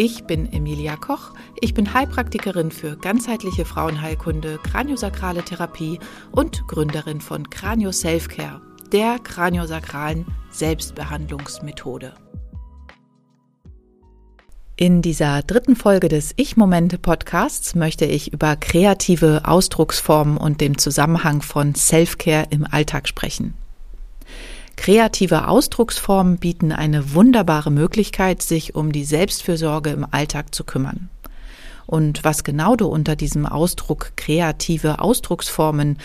Ich bin Emilia Koch. Ich bin Heilpraktikerin für ganzheitliche Frauenheilkunde, kraniosakrale Therapie und Gründerin von Kranio Selfcare, der kraniosakralen Selbstbehandlungsmethode. In dieser dritten Folge des Ich-Momente-Podcasts möchte ich über kreative Ausdrucksformen und den Zusammenhang von Selfcare im Alltag sprechen. Kreative Ausdrucksformen bieten eine wunderbare Möglichkeit, sich um die Selbstfürsorge im Alltag zu kümmern. Und was genau du unter diesem Ausdruck kreative Ausdrucksformen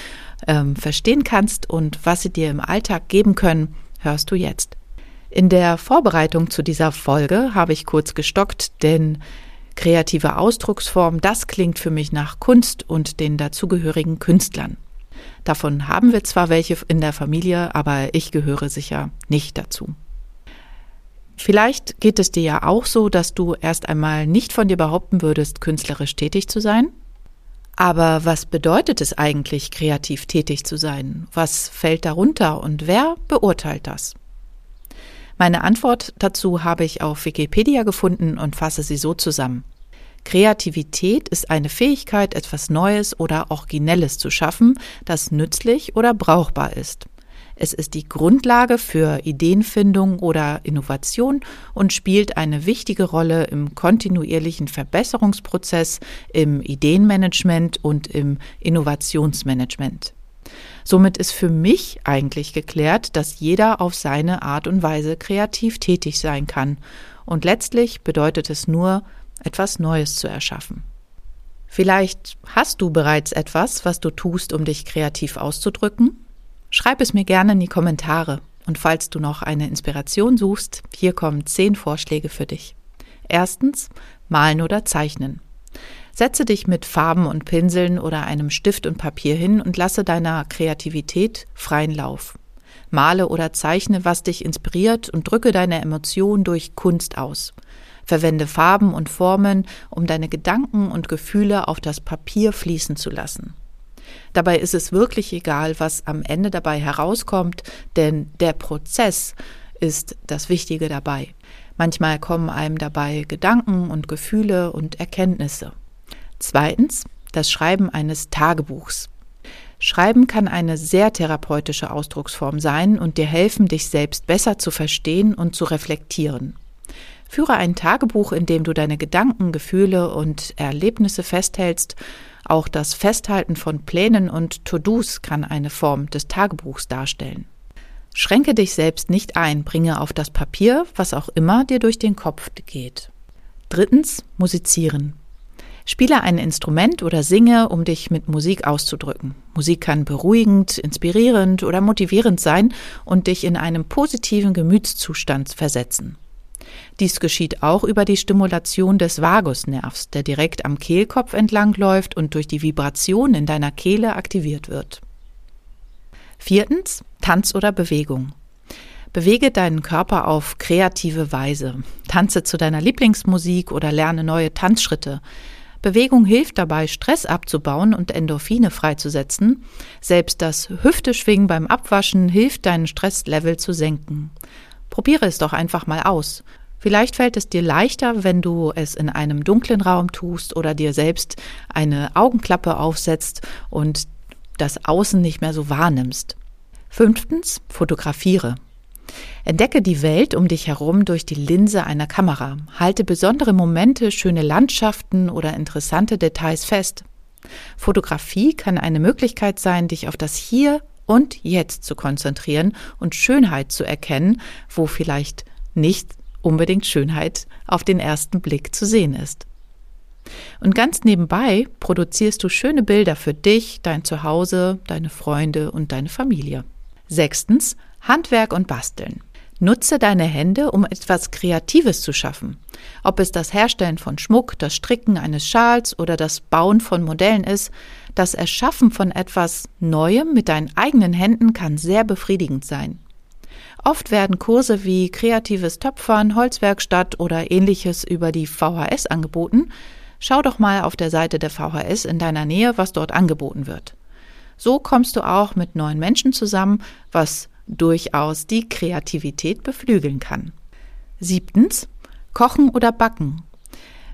ähm, verstehen kannst und was sie dir im Alltag geben können, hörst du jetzt. In der Vorbereitung zu dieser Folge habe ich kurz gestockt, denn kreative Ausdrucksform, das klingt für mich nach Kunst und den dazugehörigen Künstlern. Davon haben wir zwar welche in der Familie, aber ich gehöre sicher nicht dazu. Vielleicht geht es dir ja auch so, dass du erst einmal nicht von dir behaupten würdest, künstlerisch tätig zu sein. Aber was bedeutet es eigentlich, kreativ tätig zu sein? Was fällt darunter und wer beurteilt das? Meine Antwort dazu habe ich auf Wikipedia gefunden und fasse sie so zusammen. Kreativität ist eine Fähigkeit, etwas Neues oder Originelles zu schaffen, das nützlich oder brauchbar ist. Es ist die Grundlage für Ideenfindung oder Innovation und spielt eine wichtige Rolle im kontinuierlichen Verbesserungsprozess, im Ideenmanagement und im Innovationsmanagement. Somit ist für mich eigentlich geklärt, dass jeder auf seine Art und Weise kreativ tätig sein kann. Und letztlich bedeutet es nur, etwas Neues zu erschaffen. Vielleicht hast du bereits etwas, was du tust, um dich kreativ auszudrücken? Schreib es mir gerne in die Kommentare. Und falls du noch eine Inspiration suchst, hier kommen zehn Vorschläge für dich. Erstens, malen oder zeichnen. Setze dich mit Farben und Pinseln oder einem Stift und Papier hin und lasse deiner Kreativität freien Lauf. Male oder zeichne, was dich inspiriert und drücke deine Emotionen durch Kunst aus. Verwende Farben und Formen, um deine Gedanken und Gefühle auf das Papier fließen zu lassen. Dabei ist es wirklich egal, was am Ende dabei herauskommt, denn der Prozess ist das Wichtige dabei. Manchmal kommen einem dabei Gedanken und Gefühle und Erkenntnisse. Zweitens, das Schreiben eines Tagebuchs. Schreiben kann eine sehr therapeutische Ausdrucksform sein und dir helfen, dich selbst besser zu verstehen und zu reflektieren. Führe ein Tagebuch, in dem du deine Gedanken, Gefühle und Erlebnisse festhältst. Auch das Festhalten von Plänen und To-Dos kann eine Form des Tagebuchs darstellen. Schränke dich selbst nicht ein, bringe auf das Papier, was auch immer dir durch den Kopf geht. Drittens, musizieren. Spiele ein Instrument oder singe, um dich mit Musik auszudrücken. Musik kann beruhigend, inspirierend oder motivierend sein und dich in einen positiven Gemütszustand versetzen. Dies geschieht auch über die Stimulation des Vagusnervs, der direkt am Kehlkopf entlang läuft und durch die Vibration in deiner Kehle aktiviert wird. Viertens, Tanz oder Bewegung. Bewege deinen Körper auf kreative Weise. Tanze zu deiner Lieblingsmusik oder lerne neue Tanzschritte. Bewegung hilft dabei, Stress abzubauen und Endorphine freizusetzen. Selbst das Hüfteschwingen beim Abwaschen hilft, deinen Stresslevel zu senken. Probiere es doch einfach mal aus. Vielleicht fällt es dir leichter, wenn du es in einem dunklen Raum tust oder dir selbst eine Augenklappe aufsetzt und das Außen nicht mehr so wahrnimmst. Fünftens, fotografiere. Entdecke die Welt um dich herum durch die Linse einer Kamera. Halte besondere Momente, schöne Landschaften oder interessante Details fest. Fotografie kann eine Möglichkeit sein, dich auf das Hier und Jetzt zu konzentrieren und Schönheit zu erkennen, wo vielleicht nicht unbedingt Schönheit auf den ersten Blick zu sehen ist. Und ganz nebenbei produzierst du schöne Bilder für dich, dein Zuhause, deine Freunde und deine Familie. Sechstens, Handwerk und Basteln. Nutze deine Hände, um etwas Kreatives zu schaffen. Ob es das Herstellen von Schmuck, das Stricken eines Schals oder das Bauen von Modellen ist, das Erschaffen von etwas Neuem mit deinen eigenen Händen kann sehr befriedigend sein. Oft werden Kurse wie kreatives Töpfern, Holzwerkstatt oder ähnliches über die VHS angeboten. Schau doch mal auf der Seite der VHS in deiner Nähe, was dort angeboten wird. So kommst du auch mit neuen Menschen zusammen, was durchaus die Kreativität beflügeln kann. Siebtens, Kochen oder Backen.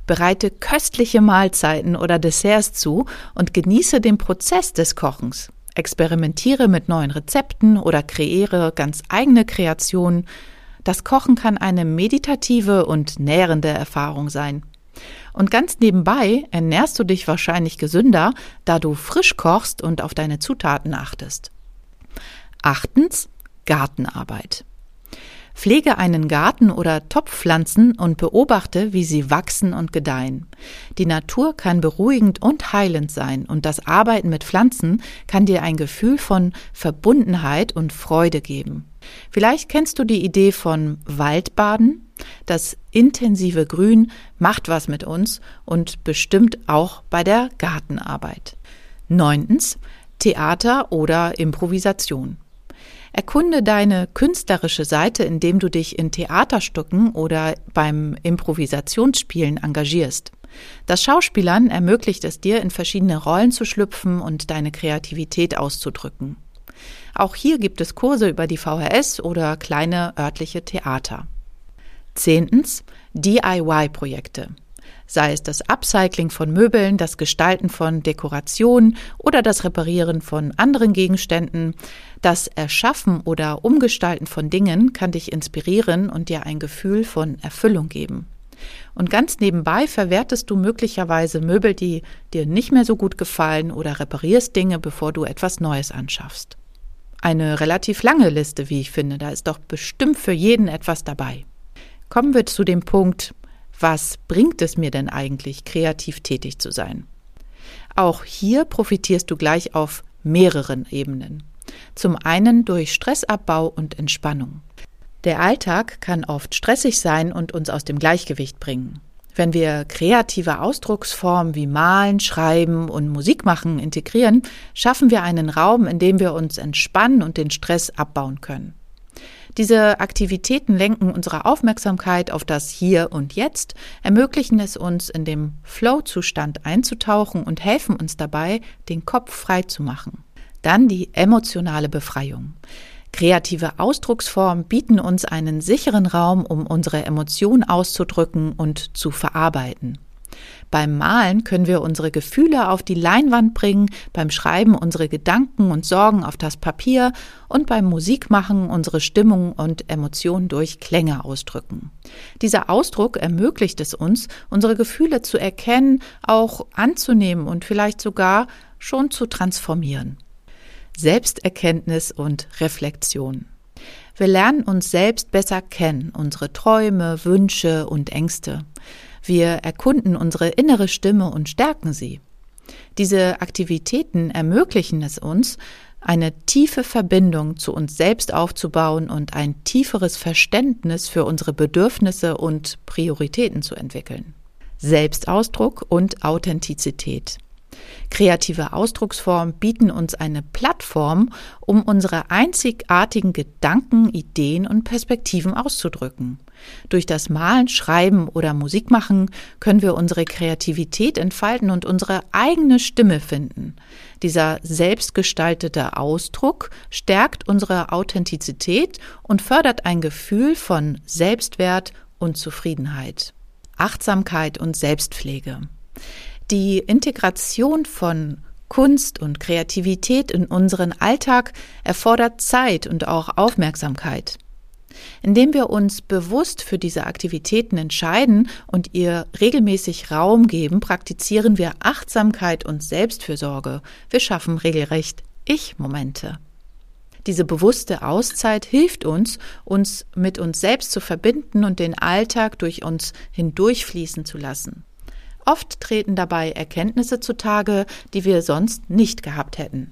Bereite köstliche Mahlzeiten oder Desserts zu und genieße den Prozess des Kochens. Experimentiere mit neuen Rezepten oder kreiere ganz eigene Kreationen. Das Kochen kann eine meditative und nährende Erfahrung sein. Und ganz nebenbei ernährst du dich wahrscheinlich gesünder, da du frisch kochst und auf deine Zutaten achtest. Achtens, Gartenarbeit. Pflege einen Garten oder Topfpflanzen und beobachte, wie sie wachsen und gedeihen. Die Natur kann beruhigend und heilend sein und das Arbeiten mit Pflanzen kann dir ein Gefühl von Verbundenheit und Freude geben. Vielleicht kennst du die Idee von Waldbaden. Das intensive Grün macht was mit uns und bestimmt auch bei der Gartenarbeit. Neuntens Theater oder Improvisation. Erkunde deine künstlerische Seite, indem du dich in Theaterstücken oder beim Improvisationsspielen engagierst. Das Schauspielern ermöglicht es dir, in verschiedene Rollen zu schlüpfen und deine Kreativität auszudrücken. Auch hier gibt es Kurse über die VHS oder kleine örtliche Theater. Zehntens DIY-Projekte sei es das Upcycling von Möbeln, das Gestalten von Dekorationen oder das Reparieren von anderen Gegenständen. Das Erschaffen oder Umgestalten von Dingen kann dich inspirieren und dir ein Gefühl von Erfüllung geben. Und ganz nebenbei verwertest du möglicherweise Möbel, die dir nicht mehr so gut gefallen oder reparierst Dinge, bevor du etwas Neues anschaffst. Eine relativ lange Liste, wie ich finde, da ist doch bestimmt für jeden etwas dabei. Kommen wir zu dem Punkt, was bringt es mir denn eigentlich, kreativ tätig zu sein? Auch hier profitierst du gleich auf mehreren Ebenen. Zum einen durch Stressabbau und Entspannung. Der Alltag kann oft stressig sein und uns aus dem Gleichgewicht bringen. Wenn wir kreative Ausdrucksformen wie Malen, Schreiben und Musik machen integrieren, schaffen wir einen Raum, in dem wir uns entspannen und den Stress abbauen können. Diese Aktivitäten lenken unsere Aufmerksamkeit auf das Hier und Jetzt, ermöglichen es uns, in dem Flow-Zustand einzutauchen und helfen uns dabei, den Kopf frei zu machen. Dann die emotionale Befreiung. Kreative Ausdrucksformen bieten uns einen sicheren Raum, um unsere Emotionen auszudrücken und zu verarbeiten. Beim Malen können wir unsere Gefühle auf die Leinwand bringen, beim Schreiben unsere Gedanken und Sorgen auf das Papier und beim Musikmachen unsere Stimmung und Emotionen durch Klänge ausdrücken. Dieser Ausdruck ermöglicht es uns, unsere Gefühle zu erkennen, auch anzunehmen und vielleicht sogar schon zu transformieren. Selbsterkenntnis und Reflexion. Wir lernen uns selbst besser kennen, unsere Träume, Wünsche und Ängste. Wir erkunden unsere innere Stimme und stärken sie. Diese Aktivitäten ermöglichen es uns, eine tiefe Verbindung zu uns selbst aufzubauen und ein tieferes Verständnis für unsere Bedürfnisse und Prioritäten zu entwickeln. Selbstausdruck und Authentizität. Kreative Ausdrucksformen bieten uns eine Plattform, um unsere einzigartigen Gedanken, Ideen und Perspektiven auszudrücken. Durch das Malen, Schreiben oder Musikmachen können wir unsere Kreativität entfalten und unsere eigene Stimme finden. Dieser selbstgestaltete Ausdruck stärkt unsere Authentizität und fördert ein Gefühl von Selbstwert und Zufriedenheit. Achtsamkeit und Selbstpflege. Die Integration von Kunst und Kreativität in unseren Alltag erfordert Zeit und auch Aufmerksamkeit. Indem wir uns bewusst für diese Aktivitäten entscheiden und ihr regelmäßig Raum geben, praktizieren wir Achtsamkeit und Selbstfürsorge. Wir schaffen regelrecht Ich-Momente. Diese bewusste Auszeit hilft uns, uns mit uns selbst zu verbinden und den Alltag durch uns hindurchfließen zu lassen. Oft treten dabei Erkenntnisse zutage, die wir sonst nicht gehabt hätten.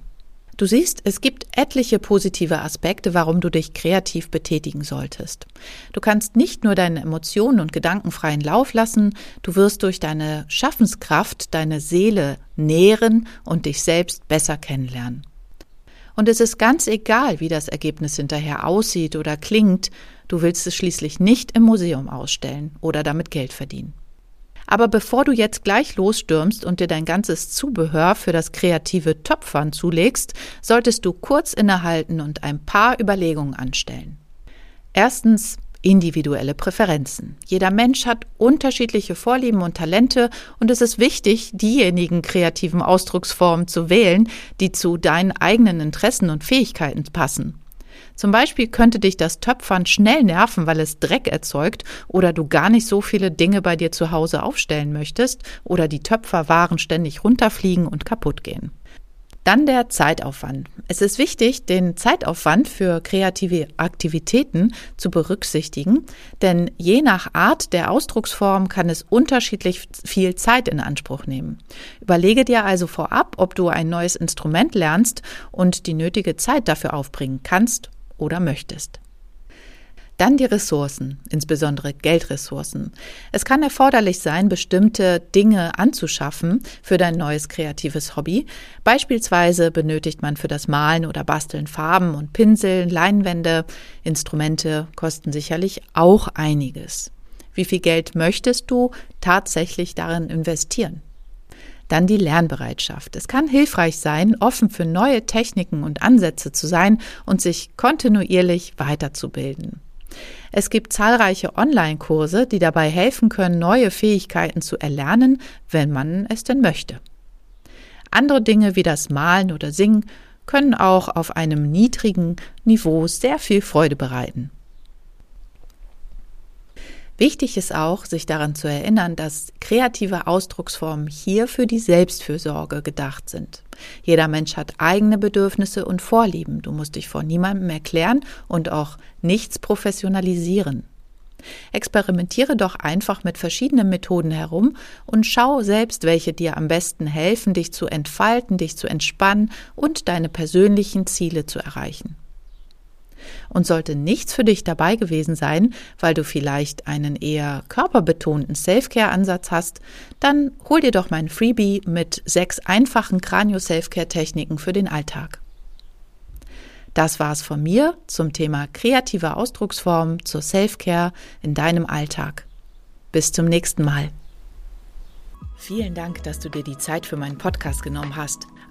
Du siehst, es gibt etliche positive Aspekte, warum du dich kreativ betätigen solltest. Du kannst nicht nur deine Emotionen und Gedanken freien Lauf lassen, du wirst durch deine Schaffenskraft deine Seele nähren und dich selbst besser kennenlernen. Und es ist ganz egal, wie das Ergebnis hinterher aussieht oder klingt, du willst es schließlich nicht im Museum ausstellen oder damit Geld verdienen. Aber bevor du jetzt gleich losstürmst und dir dein ganzes Zubehör für das kreative Töpfern zulegst, solltest du kurz innehalten und ein paar Überlegungen anstellen. Erstens individuelle Präferenzen. Jeder Mensch hat unterschiedliche Vorlieben und Talente und es ist wichtig, diejenigen kreativen Ausdrucksformen zu wählen, die zu deinen eigenen Interessen und Fähigkeiten passen. Zum Beispiel könnte dich das Töpfern schnell nerven, weil es Dreck erzeugt oder du gar nicht so viele Dinge bei dir zu Hause aufstellen möchtest oder die Töpferwaren ständig runterfliegen und kaputt gehen. Dann der Zeitaufwand. Es ist wichtig, den Zeitaufwand für kreative Aktivitäten zu berücksichtigen, denn je nach Art der Ausdrucksform kann es unterschiedlich viel Zeit in Anspruch nehmen. Überlege dir also vorab, ob du ein neues Instrument lernst und die nötige Zeit dafür aufbringen kannst oder möchtest. Dann die Ressourcen, insbesondere Geldressourcen. Es kann erforderlich sein, bestimmte Dinge anzuschaffen für dein neues kreatives Hobby. Beispielsweise benötigt man für das Malen oder Basteln Farben und Pinsel, Leinwände. Instrumente kosten sicherlich auch einiges. Wie viel Geld möchtest du tatsächlich darin investieren? Dann die Lernbereitschaft. Es kann hilfreich sein, offen für neue Techniken und Ansätze zu sein und sich kontinuierlich weiterzubilden. Es gibt zahlreiche Online-Kurse, die dabei helfen können, neue Fähigkeiten zu erlernen, wenn man es denn möchte. Andere Dinge wie das Malen oder Singen können auch auf einem niedrigen Niveau sehr viel Freude bereiten. Wichtig ist auch, sich daran zu erinnern, dass kreative Ausdrucksformen hier für die Selbstfürsorge gedacht sind. Jeder Mensch hat eigene Bedürfnisse und Vorlieben. Du musst dich vor niemandem erklären und auch nichts professionalisieren. Experimentiere doch einfach mit verschiedenen Methoden herum und schau selbst, welche dir am besten helfen, dich zu entfalten, dich zu entspannen und deine persönlichen Ziele zu erreichen. Und sollte nichts für dich dabei gewesen sein, weil du vielleicht einen eher körperbetonten Self-Care-Ansatz hast, dann hol dir doch mein Freebie mit sechs einfachen Kranio-Self-Care-Techniken für den Alltag. Das war's von mir zum Thema kreative Ausdrucksformen zur Self-Care in deinem Alltag. Bis zum nächsten Mal. Vielen Dank, dass du dir die Zeit für meinen Podcast genommen hast.